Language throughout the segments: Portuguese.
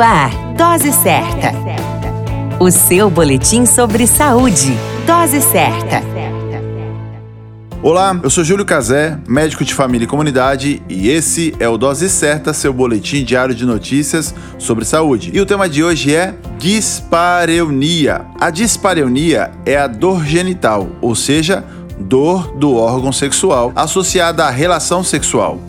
Ar, Dose Certa. O seu boletim sobre saúde. Dose Certa. Olá, eu sou Júlio Cazé, médico de família e comunidade, e esse é o Dose Certa, seu boletim diário de notícias sobre saúde. E o tema de hoje é dispareunia. A dispareunia é a dor genital, ou seja, dor do órgão sexual associada à relação sexual.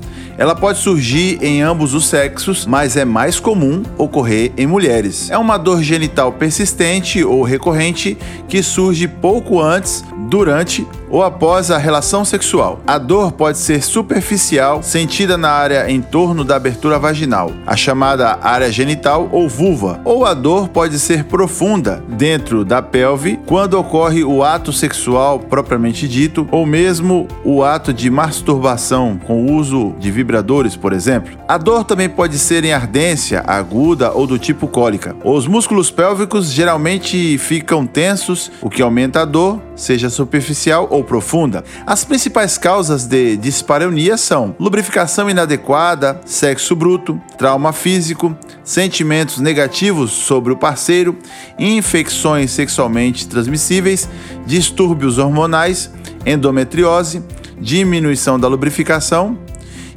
Ela pode surgir em ambos os sexos, mas é mais comum ocorrer em mulheres. É uma dor genital persistente ou recorrente que surge pouco antes, durante ou após a relação sexual. A dor pode ser superficial, sentida na área em torno da abertura vaginal, a chamada área genital ou vulva, ou a dor pode ser profunda, dentro da pelve, quando ocorre o ato sexual propriamente dito, ou mesmo o ato de masturbação com o uso de vibradores, por exemplo. A dor também pode ser em ardência, aguda ou do tipo cólica. Os músculos pélvicos geralmente ficam tensos, o que aumenta a dor, seja superficial ou profunda. As principais causas de dispareunia são lubrificação inadequada, sexo bruto, trauma físico, sentimentos negativos sobre o parceiro, infecções sexualmente transmissíveis, distúrbios hormonais, endometriose, diminuição da lubrificação.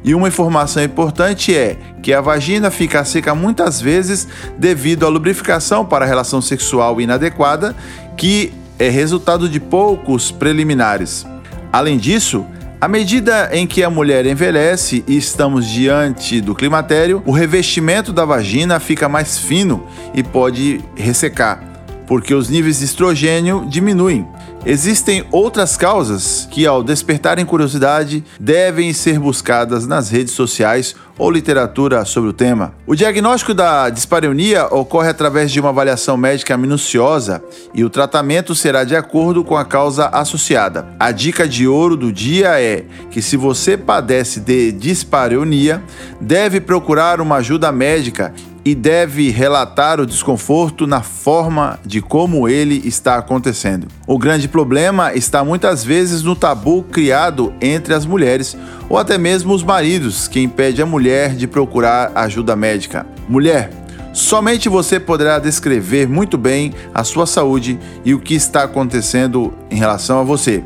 E uma informação importante é que a vagina fica seca muitas vezes devido à lubrificação para a relação sexual inadequada, que é resultado de poucos preliminares. Além disso, à medida em que a mulher envelhece e estamos diante do climatério, o revestimento da vagina fica mais fino e pode ressecar, porque os níveis de estrogênio diminuem. Existem outras causas que, ao despertarem curiosidade, devem ser buscadas nas redes sociais ou literatura sobre o tema. O diagnóstico da dispareunia ocorre através de uma avaliação médica minuciosa e o tratamento será de acordo com a causa associada. A dica de ouro do dia é que se você padece de dispareunia, deve procurar uma ajuda médica e deve relatar o desconforto na forma de como ele está acontecendo. O grande problema está muitas vezes no tabu criado entre as mulheres ou até mesmo os maridos, que impede a mulher de procurar ajuda médica. Mulher, somente você poderá descrever muito bem a sua saúde e o que está acontecendo em relação a você.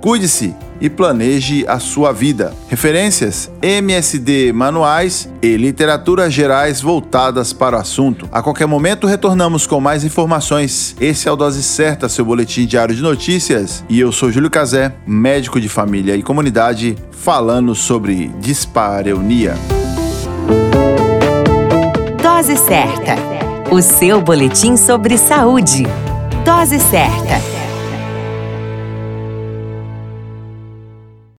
Cuide-se e planeje a sua vida. Referências: MSD manuais e literaturas gerais voltadas para o assunto. A qualquer momento retornamos com mais informações. Esse é o Dose Certa, seu boletim diário de notícias, e eu sou Júlio Cazé, médico de família e comunidade, falando sobre dispareunia. Dose Certa, o seu boletim sobre saúde. Dose Certa.